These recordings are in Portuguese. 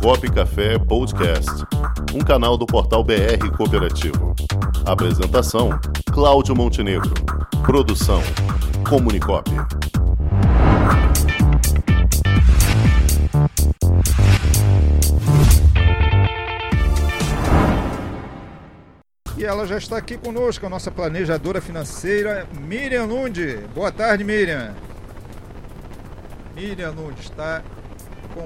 Comunicop Café Podcast, um canal do portal BR Cooperativo. Apresentação: Cláudio Montenegro. Produção: Comunicop. E ela já está aqui conosco, a nossa planejadora financeira, Miriam Nundi. Boa tarde, Miriam. Miriam Nundi está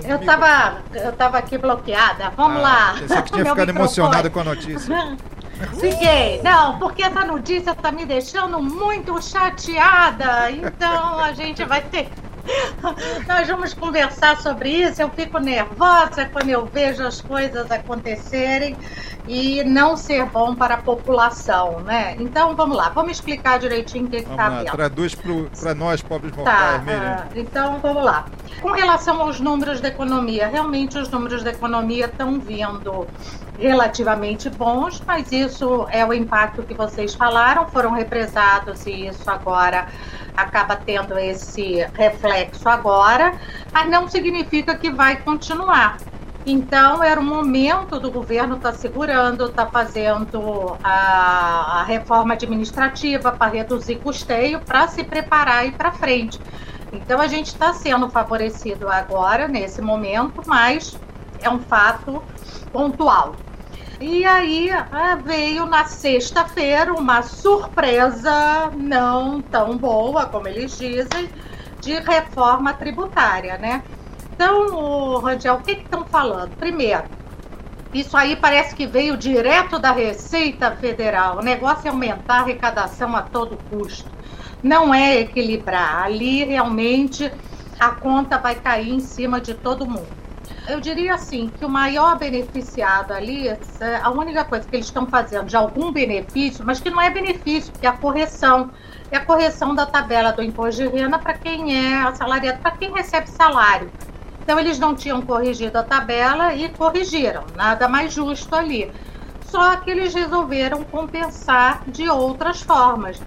Eu o tava, eu tava aqui bloqueada. Vamos Ah, lá. Pensei que tinha ficado microfone. emocionada com a notícia. Fiquei. Não, porque essa notícia tá me deixando muito chateada. Então a gente vai ter. Nós vamos conversar sobre isso. Eu fico nervosa quando eu vejo as coisas acontecerem e não ser bom para a população, né? Então vamos lá, vamos explicar direitinho o que está havendo. traduz para nós, pobres Tá, mortais, Miriam. ah, então vamos lá. Com relação aos números da economia, realmente os números da economia estão vindo relativamente bons, mas isso é o impacto que vocês falaram, foram represados e isso agora acaba tendo esse reflexo agora, mas não significa que vai continuar. Então, era o momento do governo estar segurando, estar fazendo a, a reforma administrativa para reduzir custeio, para se preparar e para frente. Então, a gente está sendo favorecido agora, nesse momento, mas é um fato pontual. E aí ah, veio na sexta-feira uma surpresa não tão boa, como eles dizem, de reforma tributária, né? Então, Rangel, o que estão falando? Primeiro, isso aí parece que veio direto da Receita Federal. O negócio é aumentar a arrecadação a todo custo. Não é equilibrar. Ali realmente a conta vai cair em cima de todo mundo. Eu diria assim que o maior beneficiado ali, é a única coisa que eles estão fazendo de algum benefício, mas que não é benefício, que é a correção. É a correção da tabela do imposto de renda para quem é assalariado, para quem recebe salário. Então eles não tinham corrigido a tabela e corrigiram, nada mais justo ali. Só que eles resolveram compensar de outras formas,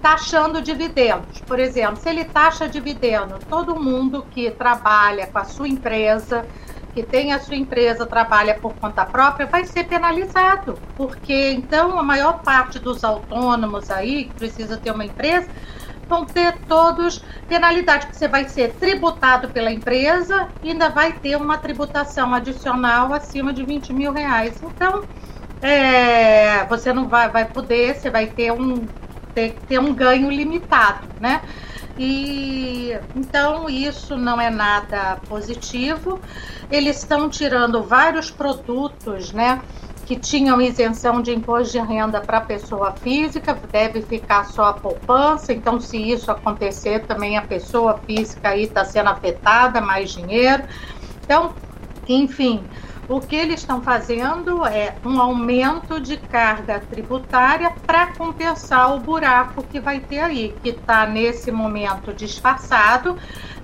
taxando dividendos. Por exemplo, se ele taxa dividendo, todo mundo que trabalha com a sua empresa, que tem a sua empresa, trabalha por conta própria, vai ser penalizado. Porque então a maior parte dos autônomos aí, que precisa ter uma empresa, vão ter todos penalidade, porque você vai ser tributado pela empresa e ainda vai ter uma tributação adicional acima de 20 mil reais. Então, é, você não vai, vai poder, você vai ter um, ter, ter um ganho limitado, né? E então isso não é nada positivo. Eles estão tirando vários produtos, né? que tinham isenção de imposto de renda para pessoa física, deve ficar só a poupança. Então, se isso acontecer, também a pessoa física aí está sendo afetada, mais dinheiro. Então, enfim, o que eles estão fazendo é um aumento de carga tributária para compensar o buraco que vai ter aí, que está nesse momento disfarçado,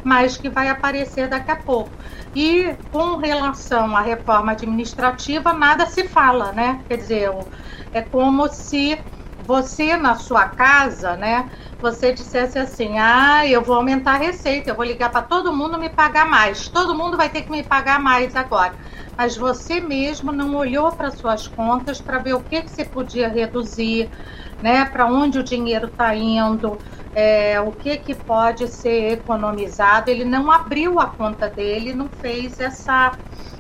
mas que vai aparecer daqui a pouco. E com relação à reforma administrativa, nada se fala, né? Quer dizer, é como se você na sua casa, né, você dissesse assim: "Ah, eu vou aumentar a receita, eu vou ligar para todo mundo me pagar mais. Todo mundo vai ter que me pagar mais agora". Mas você mesmo não olhou para suas contas para ver o que que você podia reduzir, né, para onde o dinheiro está indo, é, o que, que pode ser economizado. Ele não abriu a conta dele, não fez essa,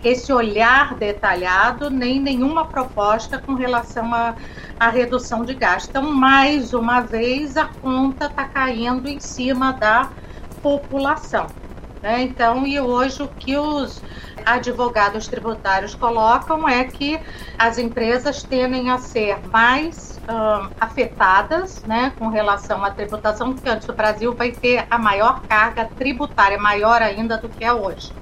esse olhar detalhado, nem nenhuma proposta com relação à, à redução de gasto. Então, mais uma vez, a conta está caindo em cima da população. Né? Então, e hoje o que os advogados tributários colocam é que as empresas tendem a ser mais hum, afetadas né, com relação à tributação, porque antes o Brasil vai ter a maior carga tributária, maior ainda do que é hoje.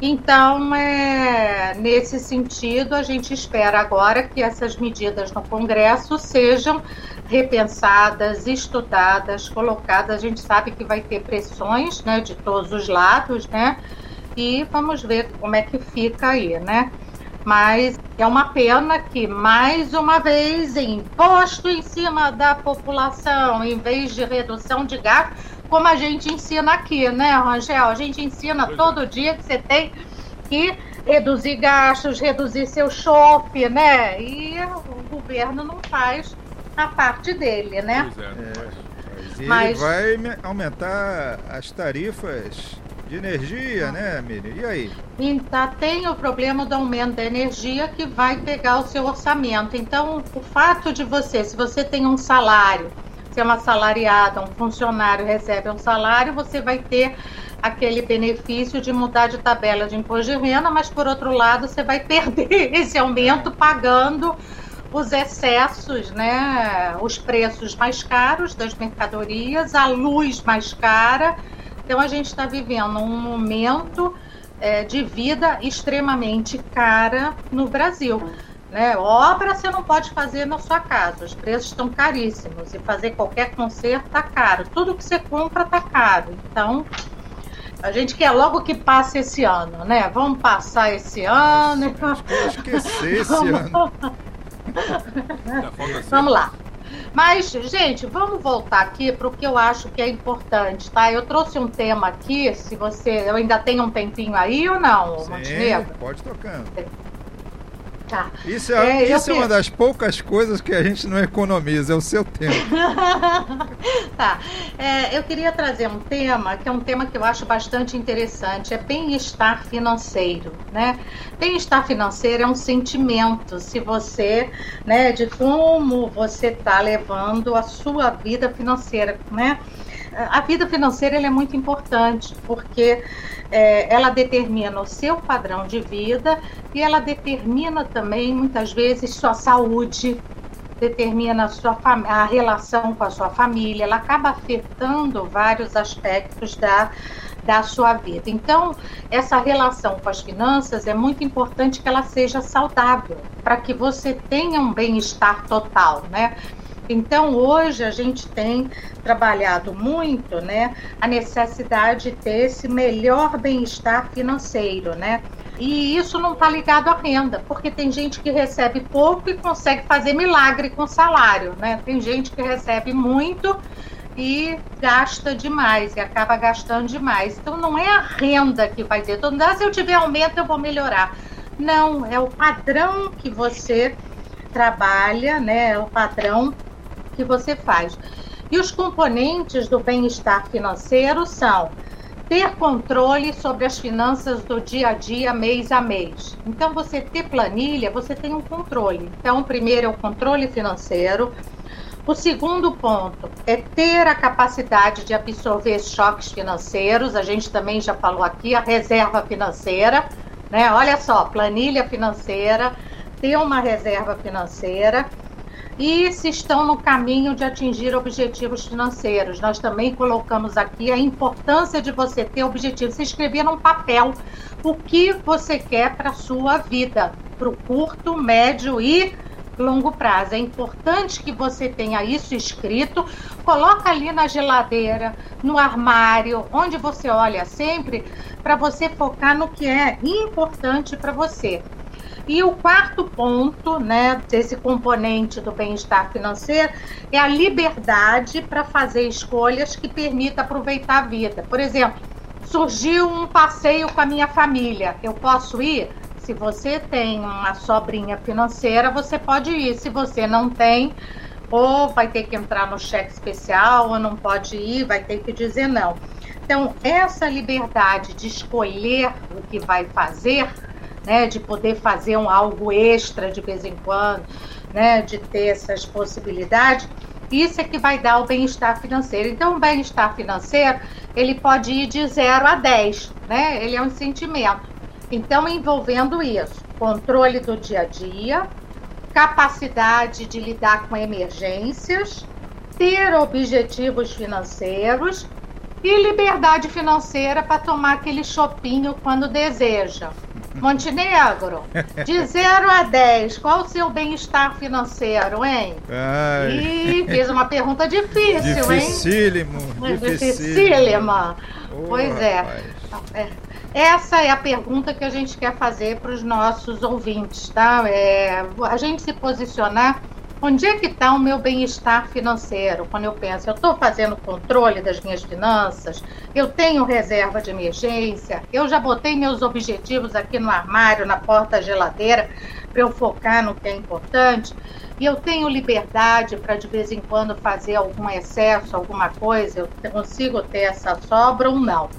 Então, é, nesse sentido, a gente espera agora que essas medidas no Congresso sejam repensadas, estudadas, colocadas. A gente sabe que vai ter pressões né, de todos os lados, né? E vamos ver como é que fica aí, né? Mas é uma pena que, mais uma vez, imposto em cima da população, em vez de redução de gasto, como a gente ensina aqui, né, Rangel? A gente ensina todo dia que você tem que reduzir gastos, reduzir seu chope, né? E o governo não faz a parte dele, né? Pois é. é mas... ele vai aumentar as tarifas de energia, né, Miriam? E aí? Então, tem o problema do aumento da energia que vai pegar o seu orçamento. Então, o fato de você, se você tem um salário, se é uma salariada, um funcionário recebe um salário, você vai ter aquele benefício de mudar de tabela de imposto de renda, mas por outro lado, você vai perder esse aumento pagando os excessos, né, os preços mais caros das mercadorias, a luz mais cara então a gente está vivendo um momento é, de vida extremamente cara no Brasil. Né? Obra você não pode fazer na sua casa, os preços estão caríssimos e fazer qualquer conserto está caro. Tudo que você compra está caro. Então a gente quer logo que passe esse ano, né? Vamos passar esse ano. Esquecer esse ano. Vamos lá. Mas, gente, vamos voltar aqui para o que eu acho que é importante, tá? Eu trouxe um tema aqui, se você. Eu ainda tenho um tempinho aí ou não, Sim, Montenegro? Pode tocando. Tá. Isso, é, é isso é uma das poucas coisas que a gente não economiza, é o seu tempo. tá. É, eu queria trazer um tema que é um tema que eu acho bastante interessante, é bem-estar financeiro, né? Bem-estar financeiro é um sentimento, se você, né, de como você está levando a sua vida financeira, né? A vida financeira é muito importante, porque é, ela determina o seu padrão de vida e ela determina também, muitas vezes, sua saúde, determina a, sua a relação com a sua família, ela acaba afetando vários aspectos da, da sua vida. Então, essa relação com as finanças é muito importante que ela seja saudável, para que você tenha um bem-estar total, né? Então, hoje a gente tem trabalhado muito, né, a necessidade de ter esse melhor bem-estar financeiro, né? E isso não está ligado à renda, porque tem gente que recebe pouco e consegue fazer milagre com salário, né? Tem gente que recebe muito e gasta demais e acaba gastando demais. Então não é a renda que vai ter. Então, se eu tiver aumento, eu vou melhorar. Não, é o padrão que você trabalha, né? É o padrão que você faz. E os componentes do bem-estar financeiro são ter controle sobre as finanças do dia a dia, mês a mês. Então, você ter planilha, você tem um controle. Então, o primeiro é o controle financeiro. O segundo ponto é ter a capacidade de absorver choques financeiros. A gente também já falou aqui, a reserva financeira. Né? Olha só, planilha financeira, ter uma reserva financeira e se estão no caminho de atingir objetivos financeiros. Nós também colocamos aqui a importância de você ter objetivos, se escrever num papel o que você quer para a sua vida, para o curto, médio e longo prazo. É importante que você tenha isso escrito, coloca ali na geladeira, no armário, onde você olha sempre, para você focar no que é importante para você. E o quarto ponto, né, desse componente do bem-estar financeiro é a liberdade para fazer escolhas que permitam aproveitar a vida. Por exemplo, surgiu um passeio com a minha família, eu posso ir? Se você tem uma sobrinha financeira, você pode ir. Se você não tem, ou vai ter que entrar no cheque especial, ou não pode ir, vai ter que dizer não. Então, essa liberdade de escolher o que vai fazer né, de poder fazer um algo extra de vez em quando, né, de ter essas possibilidades, isso é que vai dar o bem-estar financeiro. Então, o bem-estar financeiro, ele pode ir de 0 a 10, né? Ele é um sentimento. Então, envolvendo isso, controle do dia a dia, capacidade de lidar com emergências, ter objetivos financeiros e liberdade financeira para tomar aquele chopinho quando deseja. Montenegro, de 0 a 10, qual o seu bem-estar financeiro, hein? Ai. Ih, fez uma pergunta difícil, Dificílimo, hein? Dificílima. Oh, pois é. é. Essa é a pergunta que a gente quer fazer para os nossos ouvintes, tá? É, a gente se posicionar Onde é que está o meu bem-estar financeiro? Quando eu penso, eu estou fazendo controle das minhas finanças, eu tenho reserva de emergência, eu já botei meus objetivos aqui no armário, na porta da geladeira, para eu focar no que é importante, e eu tenho liberdade para de vez em quando fazer algum excesso, alguma coisa, eu consigo ter essa sobra ou não.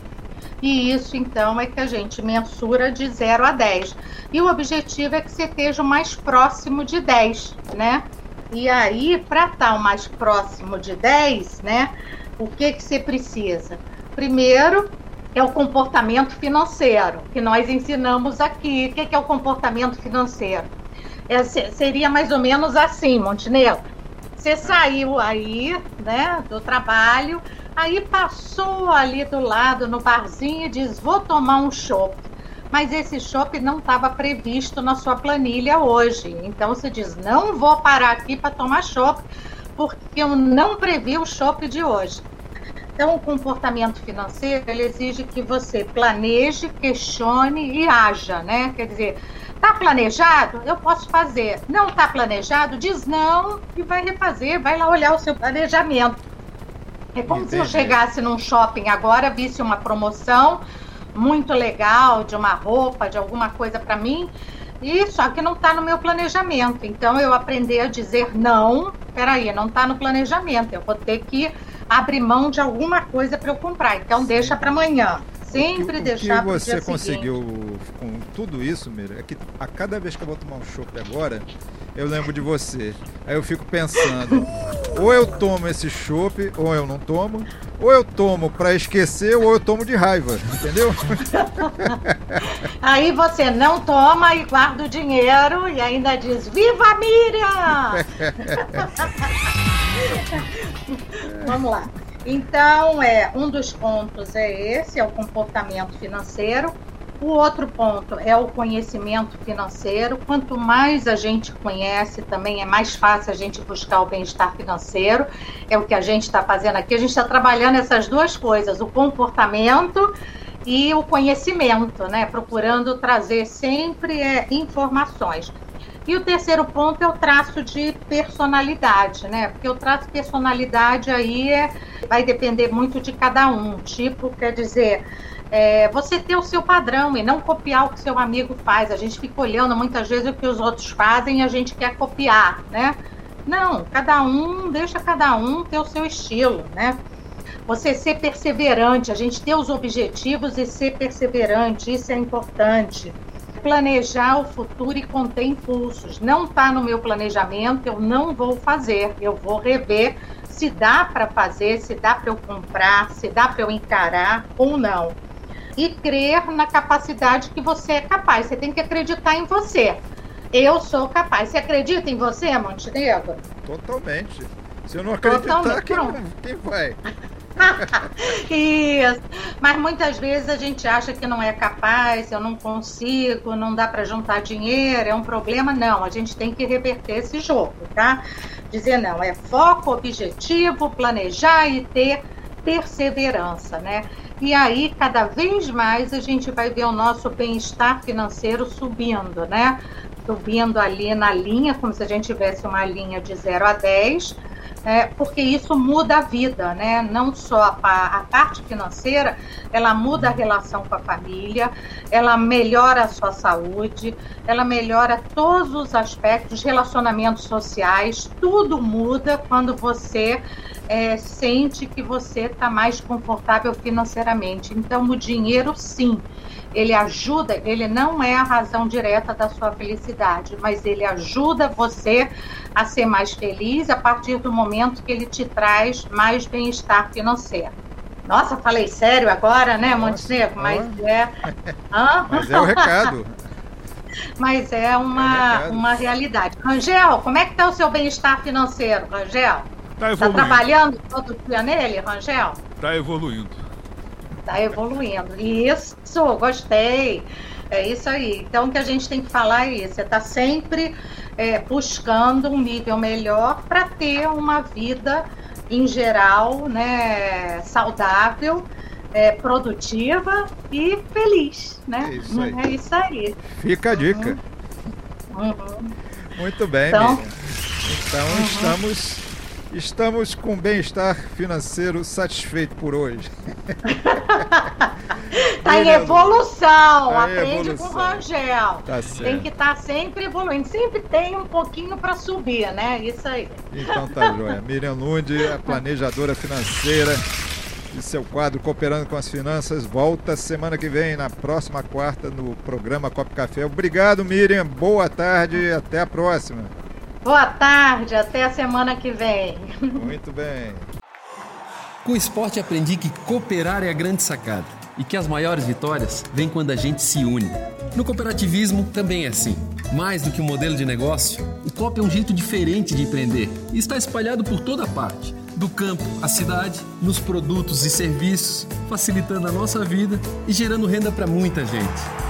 E isso, então, é que a gente mensura de 0 a 10. E o objetivo é que você esteja o mais próximo de 10, né? E aí, para estar o mais próximo de 10, né? O que, que você precisa? Primeiro, é o comportamento financeiro, que nós ensinamos aqui. O que, que é o comportamento financeiro? É, seria mais ou menos assim, Montenegro. Você saiu aí, né, do trabalho, Aí passou ali do lado no barzinho e diz: Vou tomar um chopp. Mas esse chopp não estava previsto na sua planilha hoje. Então você diz: Não vou parar aqui para tomar chopp, porque eu não previ o chopp de hoje. Então, o comportamento financeiro ele exige que você planeje, questione e haja, né? Quer dizer, tá planejado? Eu posso fazer. Não tá planejado? Diz não e vai refazer, vai lá olhar o seu planejamento. É como Entendi. se eu chegasse num shopping agora, visse uma promoção muito legal de uma roupa, de alguma coisa para mim, e só que não está no meu planejamento. Então eu aprender a dizer não, peraí, não está no planejamento. Eu vou ter que abrir mão de alguma coisa para eu comprar. Então deixa para amanhã. Sempre o que, deixar para o você conseguiu com tudo isso, Mira, é que a cada vez que eu vou tomar um chopp agora, eu lembro de você. Aí eu fico pensando, ou eu tomo esse chopp, ou eu não tomo, ou eu tomo para esquecer, ou eu tomo de raiva, entendeu? Aí você não toma e guarda o dinheiro e ainda diz: Viva Miriam! Vamos lá. Então, é, um dos pontos é esse, é o comportamento financeiro. O outro ponto é o conhecimento financeiro. Quanto mais a gente conhece, também é mais fácil a gente buscar o bem-estar financeiro. É o que a gente está fazendo aqui. A gente está trabalhando essas duas coisas, o comportamento e o conhecimento, né? Procurando trazer sempre é, informações. E o terceiro ponto é o traço de personalidade, né? Porque o traço de personalidade aí é, vai depender muito de cada um. Tipo, quer dizer, é, você ter o seu padrão e não copiar o que seu amigo faz. A gente fica olhando muitas vezes o que os outros fazem e a gente quer copiar, né? Não, cada um, deixa cada um ter o seu estilo, né? Você ser perseverante, a gente ter os objetivos e ser perseverante, isso é importante. Planejar o futuro e conter impulsos. Não está no meu planejamento, eu não vou fazer, eu vou rever se dá para fazer, se dá para eu comprar, se dá para eu encarar ou não e crer na capacidade que você é capaz. Você tem que acreditar em você. Eu sou capaz. Você acredita em você, Montenegro? Totalmente. Se eu não acreditar, quem, quem vai? Isso. Mas muitas vezes a gente acha que não é capaz, eu não consigo, não dá para juntar dinheiro, é um problema. Não, a gente tem que reverter esse jogo, tá? Dizer não, é foco, objetivo, planejar e ter perseverança, né? E aí, cada vez mais, a gente vai ver o nosso bem-estar financeiro subindo, né? Subindo ali na linha, como se a gente tivesse uma linha de 0 a 10, é, porque isso muda a vida, né? Não só a, a, parte financeira, ela muda a relação com a família, ela melhora a sua saúde, ela melhora todos os aspectos, relacionamentos sociais, tudo muda quando você é, sente que você está mais confortável financeiramente. Então, o dinheiro, sim, ele ajuda, ele não é a razão direta da sua felicidade, mas ele ajuda você a ser mais feliz a partir do momento que ele te traz mais bem-estar financeiro. Nossa, falei sério agora, né, Montenegro? Mas é. Mas é o recado. Mas é uma, é uma realidade. Rangel, como é que está o seu bem-estar financeiro, Rangel? Tá, tá trabalhando todo dia nele, Rangel? Tá evoluindo. Tá evoluindo. Isso, gostei. É isso aí. Então, o que a gente tem que falar é isso: você está sempre é, buscando um nível melhor para ter uma vida, em geral, né, saudável, é, produtiva e feliz. Né? É isso aí. É isso aí. Fica a dica. Uhum. Uhum. Muito bem, então. Então uhum. estamos estamos com bem-estar financeiro satisfeito por hoje. Tá em evolução, tá aprende evolução. com o Rangel. Tá tem que estar tá sempre evoluindo, sempre tem um pouquinho para subir, né? Isso aí. Então tá joia. Miriam Lund, a planejadora financeira e seu quadro Cooperando com as Finanças, volta semana que vem, na próxima quarta, no programa Copo Café. Obrigado, Miriam. Boa tarde e até a próxima. Boa tarde, até a semana que vem. Muito bem. Com o esporte aprendi que cooperar é a grande sacada e que as maiores vitórias vêm quando a gente se une. No cooperativismo também é assim. Mais do que um modelo de negócio, o COP é um jeito diferente de empreender e está espalhado por toda parte do campo à cidade, nos produtos e serviços, facilitando a nossa vida e gerando renda para muita gente.